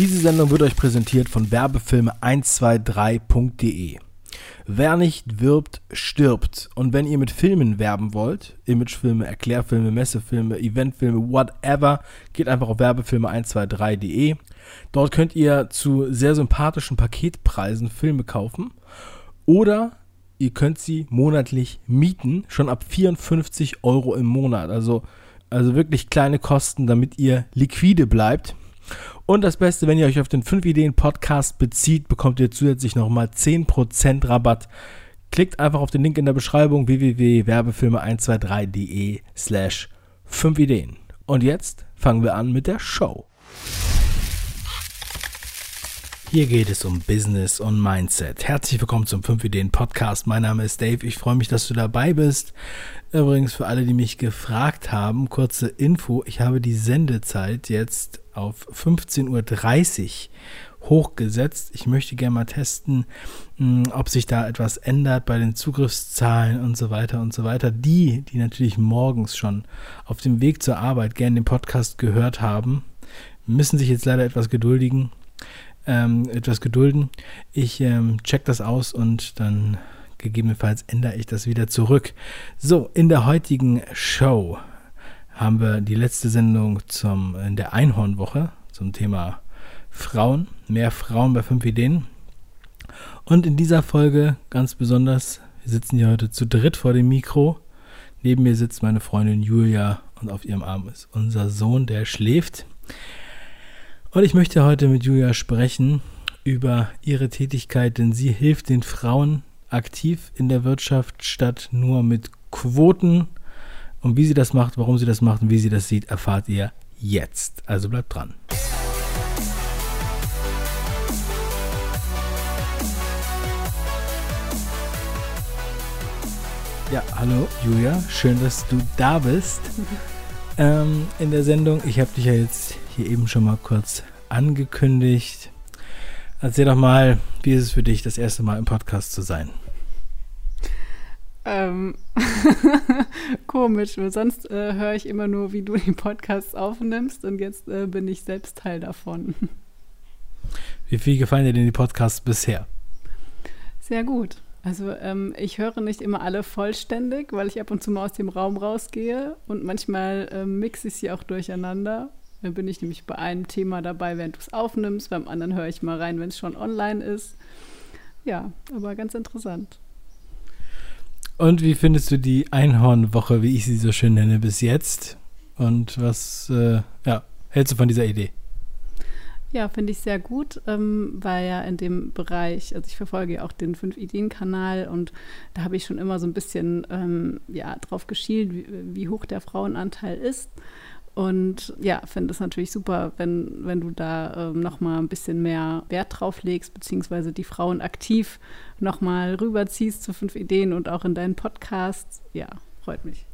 Diese Sendung wird euch präsentiert von Werbefilme123.de. Wer nicht wirbt, stirbt. Und wenn ihr mit Filmen werben wollt, Imagefilme, Erklärfilme, Messefilme, Eventfilme, whatever, geht einfach auf Werbefilme123.de. Dort könnt ihr zu sehr sympathischen Paketpreisen Filme kaufen. Oder ihr könnt sie monatlich mieten, schon ab 54 Euro im Monat. Also, also wirklich kleine Kosten, damit ihr liquide bleibt. Und das Beste, wenn ihr euch auf den 5 Ideen Podcast bezieht, bekommt ihr zusätzlich nochmal 10% Rabatt. Klickt einfach auf den Link in der Beschreibung www.werbefilme123.de slash 5 Ideen. Und jetzt fangen wir an mit der Show. Hier geht es um Business und Mindset. Herzlich willkommen zum 5 Ideen Podcast. Mein Name ist Dave. Ich freue mich, dass du dabei bist. Übrigens für alle, die mich gefragt haben, kurze Info. Ich habe die Sendezeit jetzt auf 15.30 Uhr hochgesetzt. Ich möchte gerne mal testen, hm, ob sich da etwas ändert bei den Zugriffszahlen und so weiter und so weiter. Die, die natürlich morgens schon auf dem Weg zur Arbeit gerne den Podcast gehört haben, müssen sich jetzt leider etwas geduldigen ähm, etwas gedulden. Ich ähm, check das aus und dann gegebenenfalls ändere ich das wieder zurück. So, in der heutigen Show haben wir die letzte Sendung zum, in der Einhornwoche zum Thema Frauen, mehr Frauen bei fünf Ideen. Und in dieser Folge ganz besonders, wir sitzen hier heute zu dritt vor dem Mikro. Neben mir sitzt meine Freundin Julia und auf ihrem Arm ist unser Sohn, der schläft. Und ich möchte heute mit Julia sprechen über ihre Tätigkeit, denn sie hilft den Frauen aktiv in der Wirtschaft statt nur mit Quoten. Und wie sie das macht, warum sie das macht und wie sie das sieht, erfahrt ihr jetzt. Also bleibt dran. Ja, hallo Julia, schön, dass du da bist ähm, in der Sendung. Ich habe dich ja jetzt hier eben schon mal kurz angekündigt. Erzähl doch mal, wie ist es für dich, das erste Mal im Podcast zu sein? Ähm, komisch, weil sonst äh, höre ich immer nur, wie du die Podcasts aufnimmst und jetzt äh, bin ich selbst Teil davon. Wie viel gefallen dir denn die Podcasts bisher? Sehr gut. Also ähm, ich höre nicht immer alle vollständig, weil ich ab und zu mal aus dem Raum rausgehe und manchmal ähm, mixe ich sie auch durcheinander. Dann bin ich nämlich bei einem Thema dabei, während du es aufnimmst, beim anderen höre ich mal rein, wenn es schon online ist. Ja, aber ganz interessant. Und wie findest du die Einhornwoche, wie ich sie so schön nenne, bis jetzt? Und was äh, ja, hältst du von dieser Idee? Ja, finde ich sehr gut, ähm, weil ja in dem Bereich, also ich verfolge ja auch den Fünf-Ideen-Kanal und da habe ich schon immer so ein bisschen ähm, ja, drauf geschielt, wie, wie, hoch der Frauenanteil ist. Und ja, finde es natürlich super, wenn, wenn du da ähm, nochmal ein bisschen mehr Wert drauf legst, beziehungsweise die Frauen aktiv nochmal rüberziehst zu fünf Ideen und auch in deinen Podcasts. Ja, freut mich.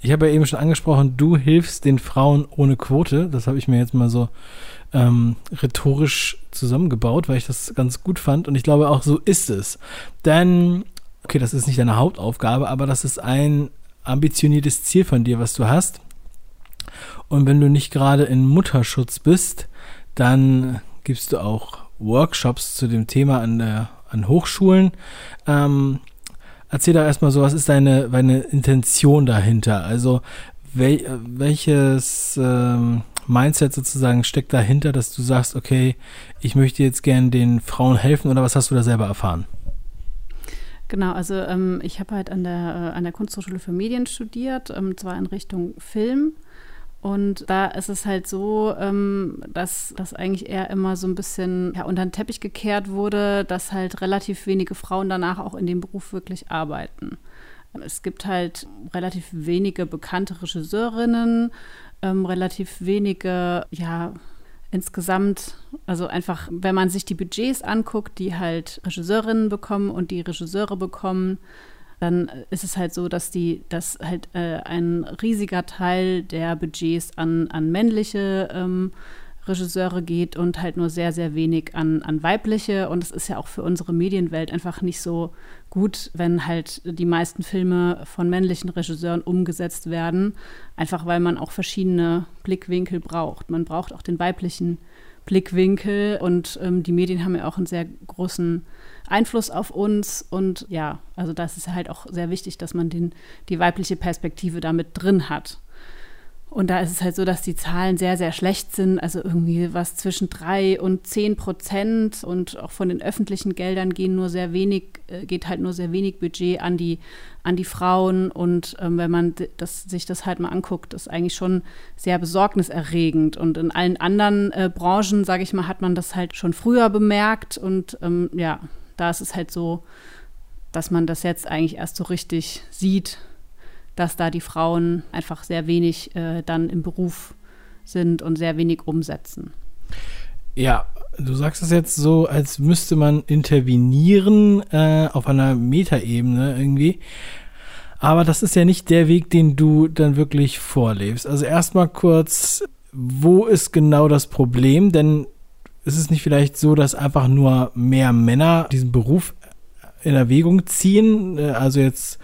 Ich habe ja eben schon angesprochen, du hilfst den Frauen ohne Quote. Das habe ich mir jetzt mal so ähm, rhetorisch zusammengebaut, weil ich das ganz gut fand. Und ich glaube, auch so ist es. Denn, okay, das ist nicht deine Hauptaufgabe, aber das ist ein ambitioniertes Ziel von dir, was du hast. Und wenn du nicht gerade in Mutterschutz bist, dann gibst du auch Workshops zu dem Thema an, der, an Hochschulen. Ähm, erzähl doch erstmal so, was ist deine, deine Intention dahinter? Also wel, welches ähm, Mindset sozusagen steckt dahinter, dass du sagst, okay, ich möchte jetzt gern den Frauen helfen oder was hast du da selber erfahren? Genau, also ähm, ich habe halt an der, äh, an der Kunsthochschule für Medien studiert, ähm, zwar in Richtung Film. Und da ist es halt so, ähm, dass das eigentlich eher immer so ein bisschen ja, unter den Teppich gekehrt wurde, dass halt relativ wenige Frauen danach auch in dem Beruf wirklich arbeiten. Es gibt halt relativ wenige bekannte Regisseurinnen, ähm, relativ wenige, ja, insgesamt, also einfach, wenn man sich die Budgets anguckt, die halt Regisseurinnen bekommen und die Regisseure bekommen, dann ist es halt so, dass die, dass halt äh, ein riesiger Teil der Budgets an, an männliche ähm, Regisseure geht und halt nur sehr, sehr wenig an, an weibliche. Und es ist ja auch für unsere Medienwelt einfach nicht so gut, wenn halt die meisten Filme von männlichen Regisseuren umgesetzt werden, einfach weil man auch verschiedene Blickwinkel braucht. Man braucht auch den weiblichen Blickwinkel und ähm, die Medien haben ja auch einen sehr großen Einfluss auf uns und ja, also das ist halt auch sehr wichtig, dass man den, die weibliche Perspektive damit drin hat. Und da ist es halt so, dass die Zahlen sehr, sehr schlecht sind. Also irgendwie was zwischen drei und zehn Prozent und auch von den öffentlichen Geldern gehen nur sehr wenig, äh, geht halt nur sehr wenig Budget an die, an die Frauen. Und ähm, wenn man das, sich das halt mal anguckt, ist eigentlich schon sehr besorgniserregend. Und in allen anderen äh, Branchen, sage ich mal, hat man das halt schon früher bemerkt. Und ähm, ja, da ist es halt so, dass man das jetzt eigentlich erst so richtig sieht dass da die Frauen einfach sehr wenig äh, dann im Beruf sind und sehr wenig umsetzen. Ja, du sagst es jetzt so, als müsste man intervenieren äh, auf einer Metaebene irgendwie. Aber das ist ja nicht der Weg, den du dann wirklich vorlebst. Also erstmal kurz, wo ist genau das Problem? Denn ist es nicht vielleicht so, dass einfach nur mehr Männer diesen Beruf in Erwägung ziehen, äh, also jetzt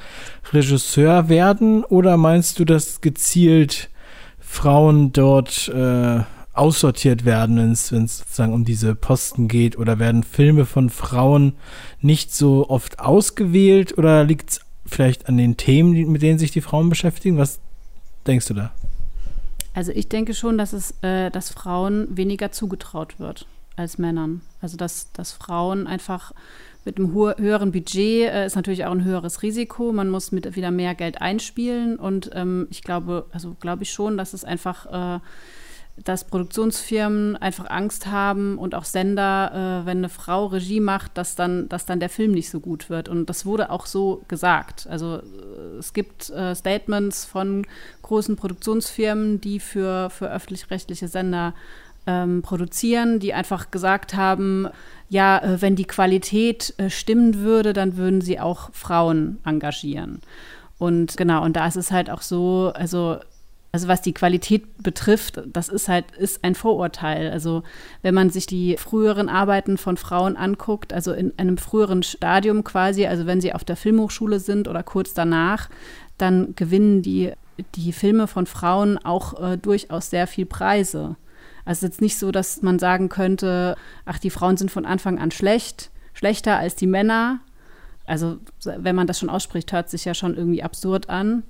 Regisseur werden, oder meinst du, dass gezielt Frauen dort äh, aussortiert werden, wenn es sozusagen um diese Posten geht, oder werden Filme von Frauen nicht so oft ausgewählt, oder liegt es vielleicht an den Themen, mit denen sich die Frauen beschäftigen? Was denkst du da? Also ich denke schon, dass es, äh, dass Frauen weniger zugetraut wird als Männern. Also dass, dass Frauen einfach mit einem höheren Budget äh, ist natürlich auch ein höheres Risiko. Man muss mit wieder mehr Geld einspielen. Und ähm, ich glaube, also glaube ich schon, dass es einfach, äh, dass Produktionsfirmen einfach Angst haben und auch Sender, äh, wenn eine Frau Regie macht, dass dann, dass dann der Film nicht so gut wird. Und das wurde auch so gesagt. Also äh, es gibt äh, Statements von großen Produktionsfirmen, die für, für öffentlich-rechtliche Sender ähm, produzieren, die einfach gesagt haben, ja, äh, wenn die Qualität äh, stimmen würde, dann würden sie auch Frauen engagieren. Und genau, und da ist es halt auch so, also also was die Qualität betrifft, das ist halt ist ein Vorurteil. Also wenn man sich die früheren Arbeiten von Frauen anguckt, also in einem früheren Stadium quasi, also wenn sie auf der Filmhochschule sind oder kurz danach, dann gewinnen die die Filme von Frauen auch äh, durchaus sehr viel Preise. Also es ist jetzt nicht so, dass man sagen könnte, ach, die Frauen sind von Anfang an schlecht, schlechter als die Männer. Also wenn man das schon ausspricht, hört sich ja schon irgendwie absurd an.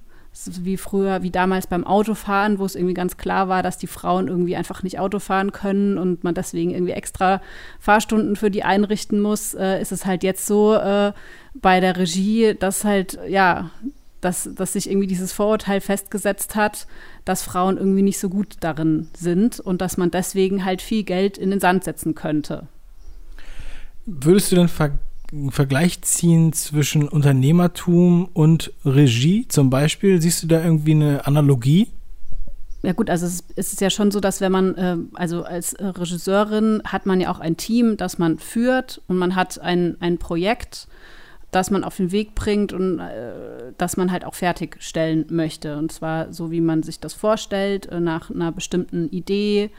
wie früher, wie damals beim Autofahren, wo es irgendwie ganz klar war, dass die Frauen irgendwie einfach nicht Auto fahren können und man deswegen irgendwie extra Fahrstunden für die einrichten muss, äh, ist es halt jetzt so äh, bei der Regie, dass halt, ja, dass, dass sich irgendwie dieses Vorurteil festgesetzt hat, dass Frauen irgendwie nicht so gut darin sind und dass man deswegen halt viel Geld in den Sand setzen könnte. Würdest du denn ver einen Vergleich ziehen zwischen Unternehmertum und Regie zum Beispiel? Siehst du da irgendwie eine Analogie? Ja gut, also es ist ja schon so, dass wenn man, äh, also als Regisseurin hat man ja auch ein Team, das man führt und man hat ein, ein Projekt das man auf den Weg bringt und äh, das man halt auch fertigstellen möchte. Und zwar so, wie man sich das vorstellt, äh, nach einer bestimmten Idee,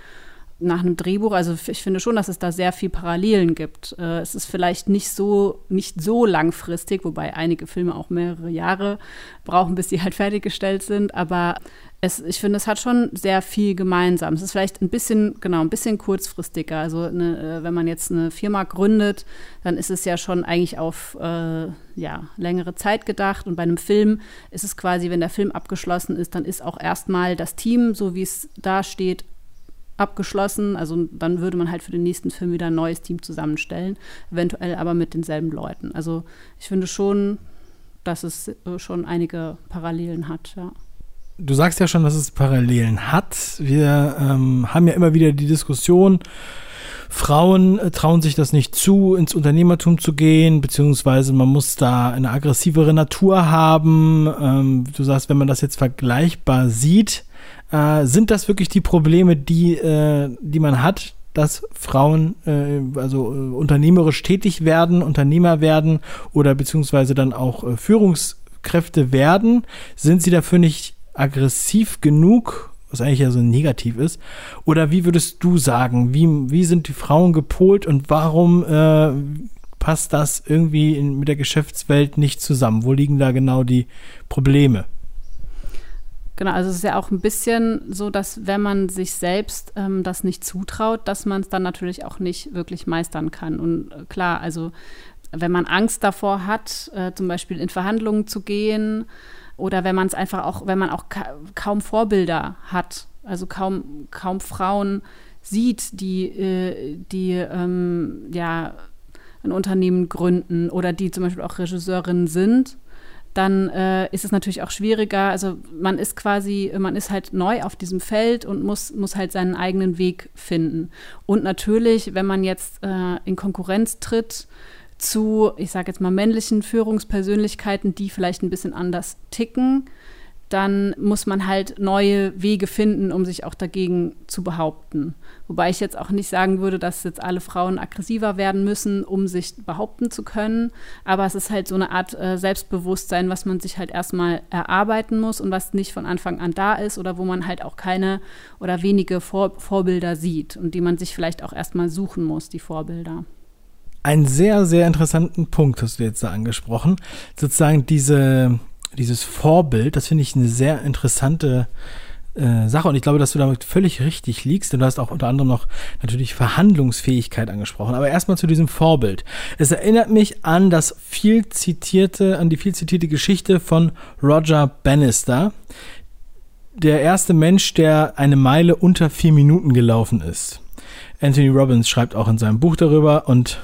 nach einem Drehbuch. Also ich finde schon, dass es da sehr viel Parallelen gibt. Äh, es ist vielleicht nicht so, nicht so langfristig, wobei einige Filme auch mehrere Jahre brauchen, bis sie halt fertiggestellt sind. Aber es, ich finde, es hat schon sehr viel gemeinsam. Es ist vielleicht ein bisschen, genau, ein bisschen kurzfristiger. Also eine, äh, wenn man jetzt eine Firma gründet, dann ist es ja schon eigentlich auf äh, ja, längere Zeit gedacht. Und bei einem Film ist es quasi, wenn der Film abgeschlossen ist, dann ist auch erstmal das Team, so wie es da steht, abgeschlossen. Also dann würde man halt für den nächsten Film wieder ein neues Team zusammenstellen, eventuell aber mit denselben Leuten. Also ich finde schon, dass es äh, schon einige Parallelen hat, ja du sagst ja schon, dass es Parallelen hat. Wir ähm, haben ja immer wieder die Diskussion, Frauen äh, trauen sich das nicht zu, ins Unternehmertum zu gehen, beziehungsweise man muss da eine aggressivere Natur haben. Ähm, du sagst, wenn man das jetzt vergleichbar sieht, äh, sind das wirklich die Probleme, die, äh, die man hat, dass Frauen äh, also äh, unternehmerisch tätig werden, Unternehmer werden oder beziehungsweise dann auch äh, Führungskräfte werden? Sind sie dafür nicht aggressiv genug was eigentlich ja so negativ ist. Oder wie würdest du sagen, wie, wie sind die Frauen gepolt und warum äh, passt das irgendwie in, mit der Geschäftswelt nicht zusammen? Wo liegen da genau die Probleme? Genau, also es ist ja auch ein bisschen so, dass wenn man sich selbst ähm, das nicht zutraut, dass man es dann natürlich auch nicht wirklich meistern kann. Und äh, klar, also wenn man Angst davor hat, äh, zum Beispiel in Verhandlungen zu gehen oder wenn man es einfach auch, wenn man auch ka kaum Vorbilder hat, also kaum, kaum Frauen sieht, die, äh, die ähm, ja ein Unternehmen gründen oder die zum Beispiel auch Regisseurinnen sind, dann äh, ist es natürlich auch schwieriger. Also man ist quasi, man ist halt neu auf diesem Feld und muss, muss halt seinen eigenen Weg finden. Und natürlich, wenn man jetzt äh, in Konkurrenz tritt zu, ich sage jetzt mal, männlichen Führungspersönlichkeiten, die vielleicht ein bisschen anders ticken, dann muss man halt neue Wege finden, um sich auch dagegen zu behaupten. Wobei ich jetzt auch nicht sagen würde, dass jetzt alle Frauen aggressiver werden müssen, um sich behaupten zu können. Aber es ist halt so eine Art äh, Selbstbewusstsein, was man sich halt erstmal erarbeiten muss und was nicht von Anfang an da ist oder wo man halt auch keine oder wenige Vor Vorbilder sieht und die man sich vielleicht auch erstmal suchen muss, die Vorbilder. Einen sehr, sehr interessanten Punkt hast du jetzt da angesprochen. Sozusagen diese dieses Vorbild, das finde ich eine sehr interessante äh, Sache und ich glaube, dass du damit völlig richtig liegst. Und du hast auch unter anderem noch natürlich Verhandlungsfähigkeit angesprochen. Aber erstmal zu diesem Vorbild. Es erinnert mich an das viel zitierte, an die viel zitierte Geschichte von Roger Bannister. Der erste Mensch, der eine Meile unter vier Minuten gelaufen ist. Anthony Robbins schreibt auch in seinem Buch darüber und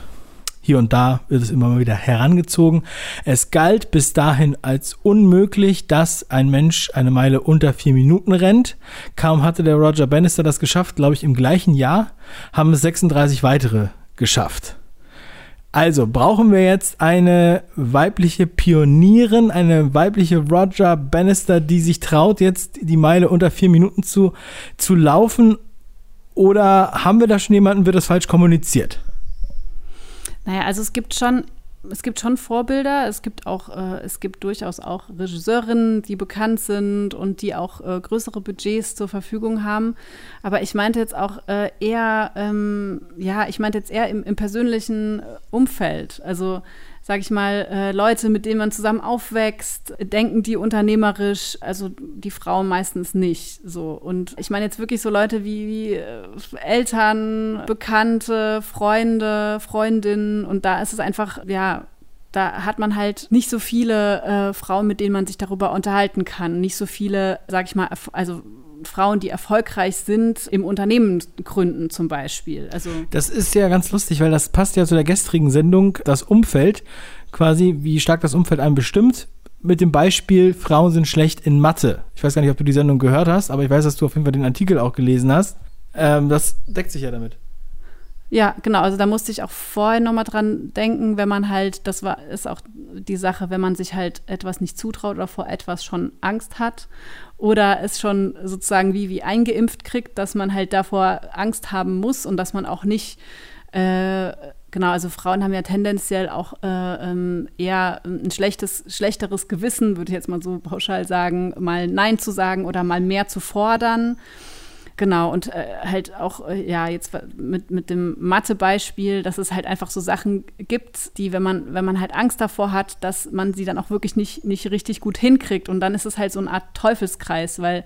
hier und da wird es immer mal wieder herangezogen. Es galt bis dahin als unmöglich, dass ein Mensch eine Meile unter vier Minuten rennt. Kaum hatte der Roger Bannister das geschafft, glaube ich, im gleichen Jahr haben es 36 weitere geschafft. Also brauchen wir jetzt eine weibliche Pionierin, eine weibliche Roger Bannister, die sich traut, jetzt die Meile unter vier Minuten zu, zu laufen? Oder haben wir da schon jemanden, wird das falsch kommuniziert? Naja, also es gibt schon, es gibt schon Vorbilder. Es gibt auch, äh, es gibt durchaus auch Regisseurinnen, die bekannt sind und die auch äh, größere Budgets zur Verfügung haben. Aber ich meinte jetzt auch äh, eher, ähm, ja, ich meinte jetzt eher im, im persönlichen Umfeld. Also sag ich mal, äh, Leute, mit denen man zusammen aufwächst, denken die unternehmerisch, also die Frauen meistens nicht so. Und ich meine jetzt wirklich so Leute wie, wie äh, Eltern, Bekannte, Freunde, Freundinnen und da ist es einfach, ja, da hat man halt nicht so viele äh, Frauen, mit denen man sich darüber unterhalten kann. Nicht so viele, sag ich mal, also Frauen, die erfolgreich sind, im Unternehmen gründen zum Beispiel. Also das ist ja ganz lustig, weil das passt ja zu der gestrigen Sendung, das Umfeld, quasi, wie stark das Umfeld einem bestimmt. Mit dem Beispiel, Frauen sind schlecht in Mathe. Ich weiß gar nicht, ob du die Sendung gehört hast, aber ich weiß, dass du auf jeden Fall den Artikel auch gelesen hast. Ähm, das deckt sich ja damit. Ja, genau. Also da musste ich auch vorher nochmal dran denken, wenn man halt, das war, ist auch die Sache, wenn man sich halt etwas nicht zutraut oder vor etwas schon Angst hat oder es schon sozusagen wie, wie eingeimpft kriegt, dass man halt davor Angst haben muss und dass man auch nicht, äh, genau, also Frauen haben ja tendenziell auch äh, ähm, eher ein schlechtes, schlechteres Gewissen, würde ich jetzt mal so pauschal sagen, mal Nein zu sagen oder mal mehr zu fordern. Genau, und äh, halt auch, äh, ja, jetzt mit, mit dem Mathe-Beispiel, dass es halt einfach so Sachen gibt, die, wenn man, wenn man halt Angst davor hat, dass man sie dann auch wirklich nicht, nicht richtig gut hinkriegt. Und dann ist es halt so eine Art Teufelskreis, weil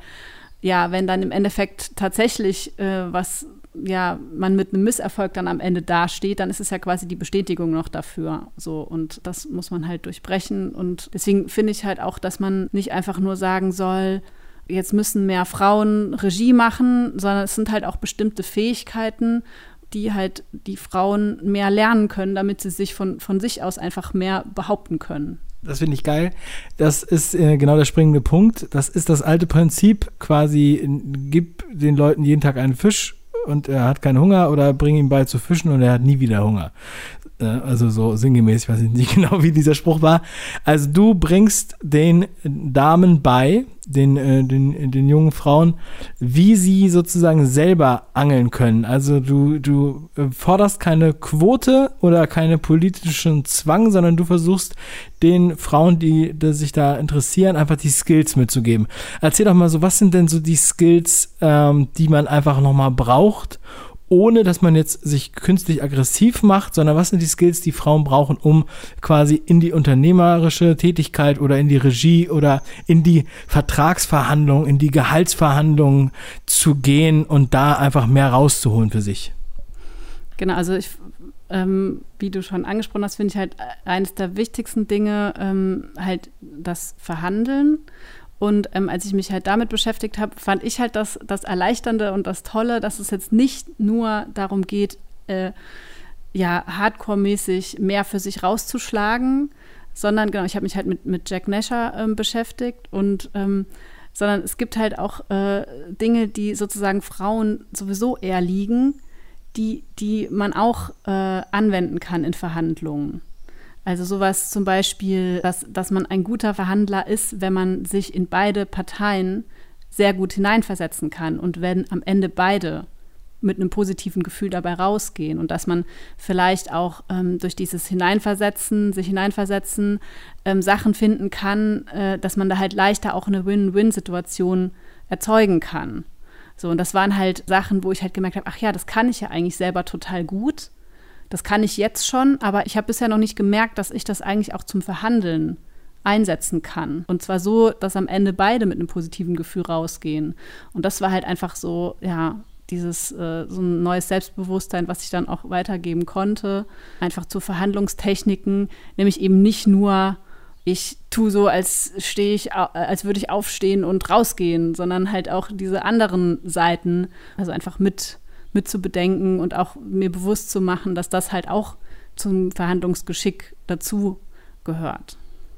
ja, wenn dann im Endeffekt tatsächlich äh, was, ja, man mit einem Misserfolg dann am Ende dasteht, dann ist es ja quasi die Bestätigung noch dafür. So, und das muss man halt durchbrechen. Und deswegen finde ich halt auch, dass man nicht einfach nur sagen soll, jetzt müssen mehr Frauen Regie machen, sondern es sind halt auch bestimmte Fähigkeiten, die halt die Frauen mehr lernen können, damit sie sich von, von sich aus einfach mehr behaupten können. Das finde ich geil. Das ist äh, genau der springende Punkt. Das ist das alte Prinzip, quasi gib den Leuten jeden Tag einen Fisch und er hat keinen Hunger oder bring ihm bei zu fischen und er hat nie wieder Hunger. Also so sinngemäß, ich weiß nicht genau, wie dieser Spruch war. Also du bringst den Damen bei, den, äh, den, den jungen Frauen, wie sie sozusagen selber angeln können. Also du, du äh, forderst keine Quote oder keine politischen Zwang, sondern du versuchst den Frauen, die, die sich da interessieren, einfach die Skills mitzugeben. Erzähl doch mal so, was sind denn so die Skills, ähm, die man einfach nochmal braucht, ohne dass man jetzt sich künstlich aggressiv macht, sondern was sind die Skills, die Frauen brauchen, um quasi in die unternehmerische Tätigkeit oder in die Regie oder in die Vertragsverhandlungen, in die Gehaltsverhandlungen zu gehen und da einfach mehr rauszuholen für sich. Genau, also ich, ähm, wie du schon angesprochen hast, finde ich halt eines der wichtigsten Dinge ähm, halt das Verhandeln und ähm, als ich mich halt damit beschäftigt habe, fand ich halt das, das Erleichternde und das Tolle, dass es jetzt nicht nur darum geht, äh, ja, hardcore-mäßig mehr für sich rauszuschlagen, sondern genau, ich habe mich halt mit, mit Jack Nasher ähm, beschäftigt und ähm, sondern es gibt halt auch äh, Dinge, die sozusagen Frauen sowieso eher liegen, die, die man auch äh, anwenden kann in Verhandlungen. Also sowas zum Beispiel, dass, dass man ein guter Verhandler ist, wenn man sich in beide Parteien sehr gut hineinversetzen kann und wenn am Ende beide mit einem positiven Gefühl dabei rausgehen und dass man vielleicht auch ähm, durch dieses Hineinversetzen, sich hineinversetzen, ähm, Sachen finden kann, äh, dass man da halt leichter auch eine Win-Win-Situation erzeugen kann. So, und das waren halt Sachen, wo ich halt gemerkt habe, ach ja, das kann ich ja eigentlich selber total gut. Das kann ich jetzt schon, aber ich habe bisher noch nicht gemerkt, dass ich das eigentlich auch zum Verhandeln einsetzen kann. Und zwar so, dass am Ende beide mit einem positiven Gefühl rausgehen. Und das war halt einfach so, ja, dieses äh, so ein neues Selbstbewusstsein, was ich dann auch weitergeben konnte, einfach zu Verhandlungstechniken, nämlich eben nicht nur ich tue so, als stehe ich, als würde ich aufstehen und rausgehen, sondern halt auch diese anderen Seiten, also einfach mit mit zu bedenken und auch mir bewusst zu machen, dass das halt auch zum Verhandlungsgeschick dazu gehört.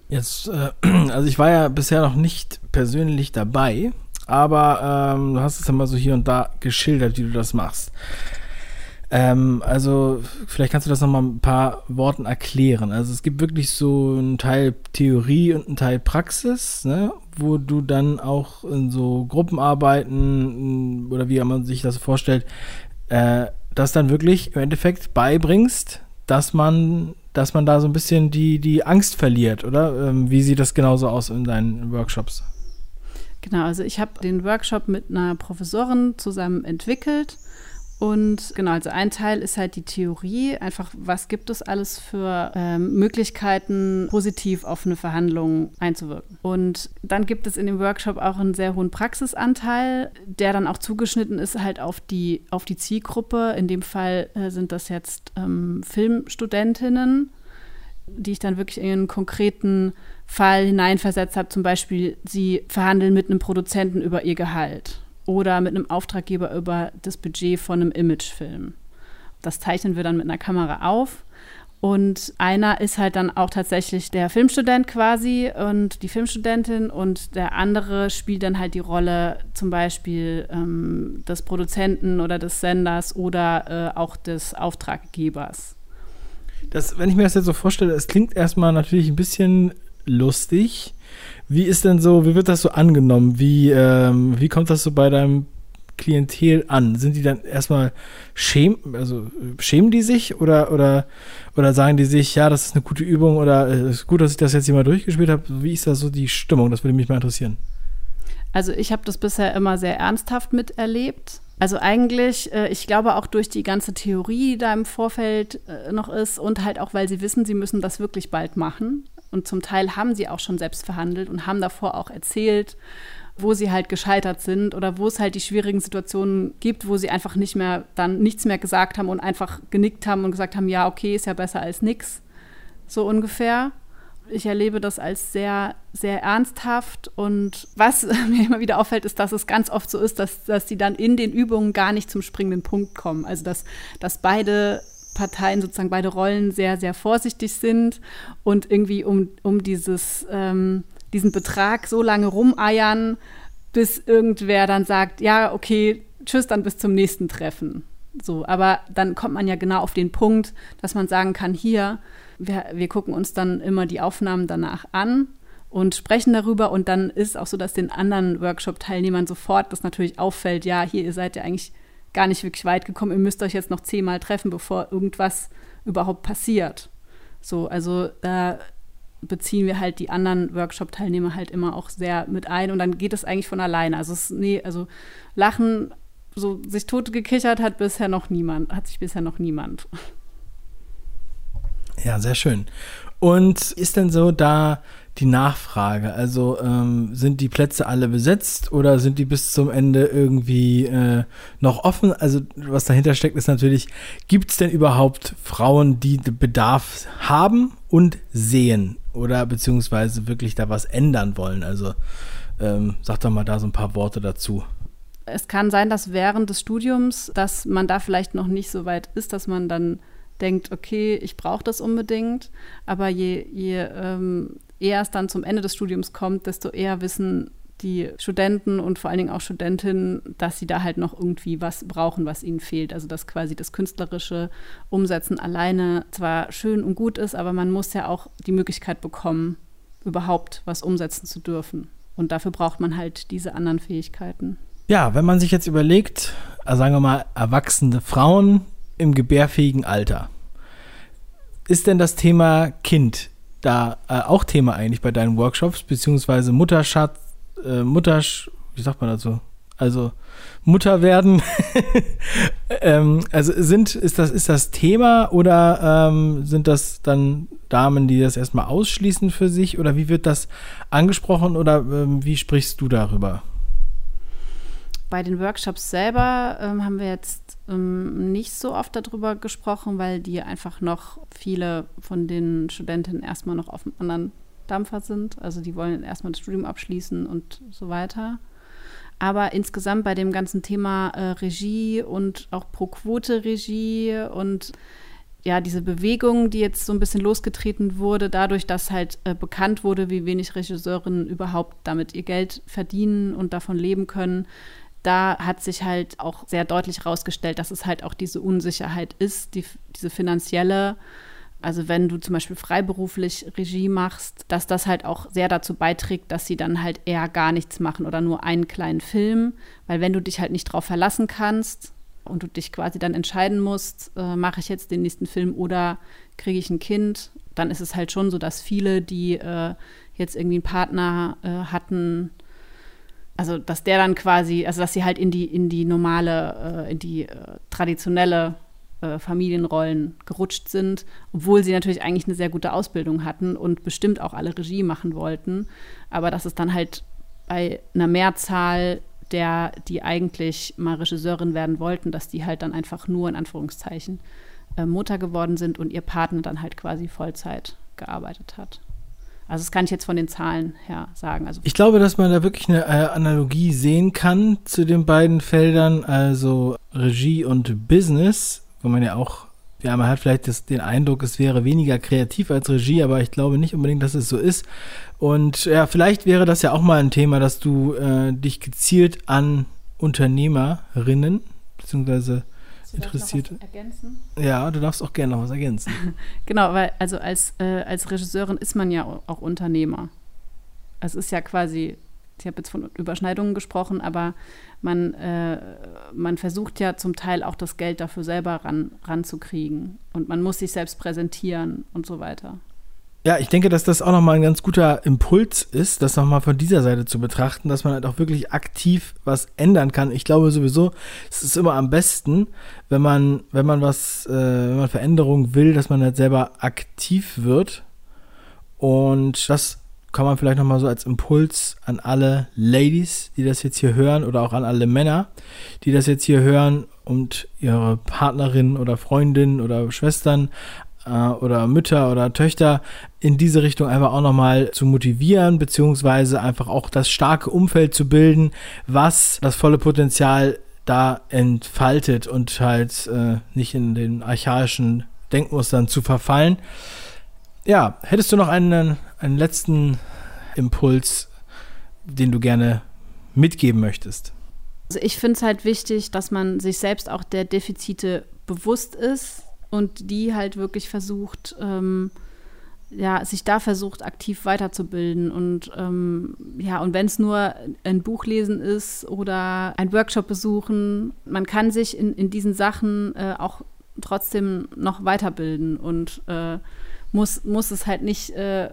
Jetzt, äh, also ich war ja bisher noch nicht persönlich dabei, aber ähm, du hast es ja mal so hier und da geschildert, wie du das machst. Ähm, also, vielleicht kannst du das nochmal ein paar Worten erklären. Also, es gibt wirklich so einen Teil Theorie und einen Teil Praxis, ne? Wo du dann auch in so Gruppenarbeiten oder wie man sich das vorstellt, äh, das dann wirklich im Endeffekt beibringst, dass man, dass man da so ein bisschen die, die Angst verliert, oder? Ähm, wie sieht das genauso aus in deinen Workshops? Genau, also ich habe den Workshop mit einer Professorin zusammen entwickelt und genau, also ein Teil ist halt die Theorie, einfach was gibt es alles für ähm, Möglichkeiten, positiv auf eine Verhandlung einzuwirken. Und dann gibt es in dem Workshop auch einen sehr hohen Praxisanteil, der dann auch zugeschnitten ist halt auf die, auf die Zielgruppe. In dem Fall äh, sind das jetzt ähm, Filmstudentinnen, die ich dann wirklich in einen konkreten Fall hineinversetzt habe. Zum Beispiel, sie verhandeln mit einem Produzenten über ihr Gehalt oder mit einem Auftraggeber über das Budget von einem Imagefilm. Das zeichnen wir dann mit einer Kamera auf. Und einer ist halt dann auch tatsächlich der Filmstudent quasi und die Filmstudentin und der andere spielt dann halt die Rolle zum Beispiel ähm, des Produzenten oder des Senders oder äh, auch des Auftraggebers. Das, wenn ich mir das jetzt so vorstelle, es klingt erstmal natürlich ein bisschen lustig, wie ist denn so, wie wird das so angenommen? Wie, ähm, wie kommt das so bei deinem Klientel an? Sind die dann erstmal schämen, also schämen die sich oder, oder, oder sagen die sich, ja, das ist eine gute Übung oder es äh, ist gut, dass ich das jetzt hier mal durchgespielt habe? Wie ist da so die Stimmung? Das würde mich mal interessieren. Also ich habe das bisher immer sehr ernsthaft miterlebt. Also eigentlich, äh, ich glaube auch durch die ganze Theorie, die da im Vorfeld äh, noch ist und halt auch, weil sie wissen, sie müssen das wirklich bald machen. Und zum Teil haben sie auch schon selbst verhandelt und haben davor auch erzählt, wo sie halt gescheitert sind oder wo es halt die schwierigen Situationen gibt, wo sie einfach nicht mehr dann nichts mehr gesagt haben und einfach genickt haben und gesagt haben, ja, okay, ist ja besser als nix. So ungefähr. Ich erlebe das als sehr, sehr ernsthaft. Und was mir immer wieder auffällt, ist, dass es ganz oft so ist, dass, dass sie dann in den Übungen gar nicht zum springenden Punkt kommen. Also dass, dass beide Parteien sozusagen beide Rollen sehr, sehr vorsichtig sind und irgendwie um, um dieses, ähm, diesen Betrag so lange rumeiern, bis irgendwer dann sagt, ja, okay, tschüss, dann bis zum nächsten Treffen. So, aber dann kommt man ja genau auf den Punkt, dass man sagen kann, hier, wir, wir gucken uns dann immer die Aufnahmen danach an und sprechen darüber. Und dann ist auch so, dass den anderen Workshop-Teilnehmern sofort das natürlich auffällt, ja, hier, ihr seid ja eigentlich gar nicht wirklich weit gekommen, ihr müsst euch jetzt noch zehnmal treffen, bevor irgendwas überhaupt passiert. So, also da beziehen wir halt die anderen Workshop-Teilnehmer halt immer auch sehr mit ein und dann geht es eigentlich von alleine. Also es, nee, also Lachen, so sich tot gekichert hat bisher noch niemand, hat sich bisher noch niemand. Ja, sehr schön. Und ist denn so da die Nachfrage? Also ähm, sind die Plätze alle besetzt oder sind die bis zum Ende irgendwie äh, noch offen? Also was dahinter steckt, ist natürlich, gibt es denn überhaupt Frauen, die Bedarf haben und sehen oder beziehungsweise wirklich da was ändern wollen? Also ähm, sag doch mal da so ein paar Worte dazu. Es kann sein, dass während des Studiums, dass man da vielleicht noch nicht so weit ist, dass man dann denkt, okay, ich brauche das unbedingt. Aber je, je ähm, eher es dann zum Ende des Studiums kommt, desto eher wissen die Studenten und vor allen Dingen auch Studentinnen, dass sie da halt noch irgendwie was brauchen, was ihnen fehlt. Also dass quasi das künstlerische Umsetzen alleine zwar schön und gut ist, aber man muss ja auch die Möglichkeit bekommen, überhaupt was umsetzen zu dürfen. Und dafür braucht man halt diese anderen Fähigkeiten. Ja, wenn man sich jetzt überlegt, also sagen wir mal, erwachsene Frauen im gebärfähigen Alter, ist denn das Thema Kind da äh, auch Thema eigentlich bei deinen Workshops, beziehungsweise Mutterschatz, äh, Muttersch, wie sagt man dazu? Also Mutter werden. ähm, also sind, ist das, ist das Thema oder ähm, sind das dann Damen, die das erstmal ausschließen für sich oder wie wird das angesprochen oder ähm, wie sprichst du darüber? Bei den Workshops selber ähm, haben wir jetzt ähm, nicht so oft darüber gesprochen, weil die einfach noch viele von den Studentinnen erstmal noch auf einem anderen Dampfer sind. Also die wollen erstmal das Studium abschließen und so weiter. Aber insgesamt bei dem ganzen Thema äh, Regie und auch Pro-Quote-Regie und ja, diese Bewegung, die jetzt so ein bisschen losgetreten wurde, dadurch, dass halt äh, bekannt wurde, wie wenig Regisseurinnen überhaupt damit ihr Geld verdienen und davon leben können, da hat sich halt auch sehr deutlich herausgestellt, dass es halt auch diese Unsicherheit ist, die, diese finanzielle. Also wenn du zum Beispiel freiberuflich Regie machst, dass das halt auch sehr dazu beiträgt, dass sie dann halt eher gar nichts machen oder nur einen kleinen Film. Weil wenn du dich halt nicht drauf verlassen kannst und du dich quasi dann entscheiden musst, äh, mache ich jetzt den nächsten Film oder kriege ich ein Kind, dann ist es halt schon so, dass viele, die äh, jetzt irgendwie einen Partner äh, hatten, also dass der dann quasi, also dass sie halt in die, in die normale, äh, in die äh, traditionelle äh, Familienrollen gerutscht sind, obwohl sie natürlich eigentlich eine sehr gute Ausbildung hatten und bestimmt auch alle Regie machen wollten. Aber dass es dann halt bei einer Mehrzahl der, die eigentlich mal Regisseurin werden wollten, dass die halt dann einfach nur in Anführungszeichen äh, Mutter geworden sind und ihr Partner dann halt quasi Vollzeit gearbeitet hat. Also das kann ich jetzt von den Zahlen her sagen. Also ich glaube, dass man da wirklich eine äh, Analogie sehen kann zu den beiden Feldern, also Regie und Business, wo man ja auch, ja, man hat vielleicht das, den Eindruck, es wäre weniger kreativ als Regie, aber ich glaube nicht unbedingt, dass es so ist. Und ja, vielleicht wäre das ja auch mal ein Thema, dass du äh, dich gezielt an Unternehmerinnen beziehungsweise interessiert. ergänzen? Ja, du darfst auch gerne noch was ergänzen. genau, weil also als, äh, als Regisseurin ist man ja auch Unternehmer. Es ist ja quasi, ich habe jetzt von Überschneidungen gesprochen, aber man, äh, man versucht ja zum Teil auch das Geld dafür selber ran, ranzukriegen. Und man muss sich selbst präsentieren und so weiter. Ja, ich denke, dass das auch nochmal ein ganz guter Impuls ist, das nochmal von dieser Seite zu betrachten, dass man halt auch wirklich aktiv was ändern kann. Ich glaube sowieso, es ist immer am besten, wenn man, wenn man was, äh, wenn man Veränderung will, dass man halt selber aktiv wird. Und das kann man vielleicht nochmal so als Impuls an alle Ladies, die das jetzt hier hören, oder auch an alle Männer, die das jetzt hier hören und ihre Partnerin oder Freundin oder Schwestern äh, oder Mütter oder Töchter in diese Richtung einfach auch nochmal zu motivieren, beziehungsweise einfach auch das starke Umfeld zu bilden, was das volle Potenzial da entfaltet und halt äh, nicht in den archaischen Denkmustern zu verfallen. Ja, hättest du noch einen, einen letzten Impuls, den du gerne mitgeben möchtest? Also ich finde es halt wichtig, dass man sich selbst auch der Defizite bewusst ist und die halt wirklich versucht, ähm, ja, sich da versucht, aktiv weiterzubilden. Und ähm, ja, und wenn es nur ein Buch lesen ist oder ein Workshop besuchen, man kann sich in, in diesen Sachen äh, auch trotzdem noch weiterbilden und äh, muss, muss es halt nicht. Äh,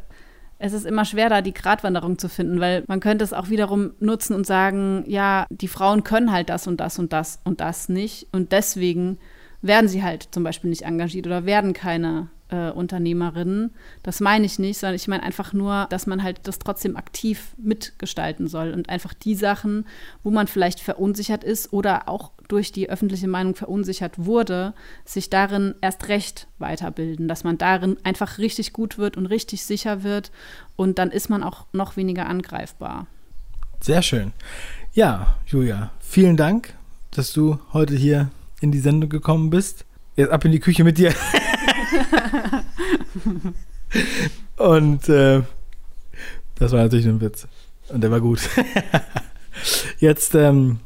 es ist immer schwer, da die Gratwanderung zu finden, weil man könnte es auch wiederum nutzen und sagen, ja, die Frauen können halt das und das und das und das nicht. Und deswegen werden sie halt zum Beispiel nicht engagiert oder werden keine äh, Unternehmerinnen. Das meine ich nicht, sondern ich meine einfach nur, dass man halt das trotzdem aktiv mitgestalten soll und einfach die Sachen, wo man vielleicht verunsichert ist oder auch durch die öffentliche Meinung verunsichert wurde, sich darin erst recht weiterbilden, dass man darin einfach richtig gut wird und richtig sicher wird und dann ist man auch noch weniger angreifbar. Sehr schön. Ja, Julia, vielen Dank, dass du heute hier in die Sendung gekommen bist. Jetzt ab in die Küche mit dir. Und äh, das war natürlich ein Witz. Und der war gut. Jetzt ähm,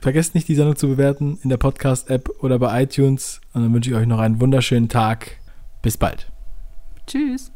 vergesst nicht, die Sendung zu bewerten in der Podcast-App oder bei iTunes. Und dann wünsche ich euch noch einen wunderschönen Tag. Bis bald. Tschüss.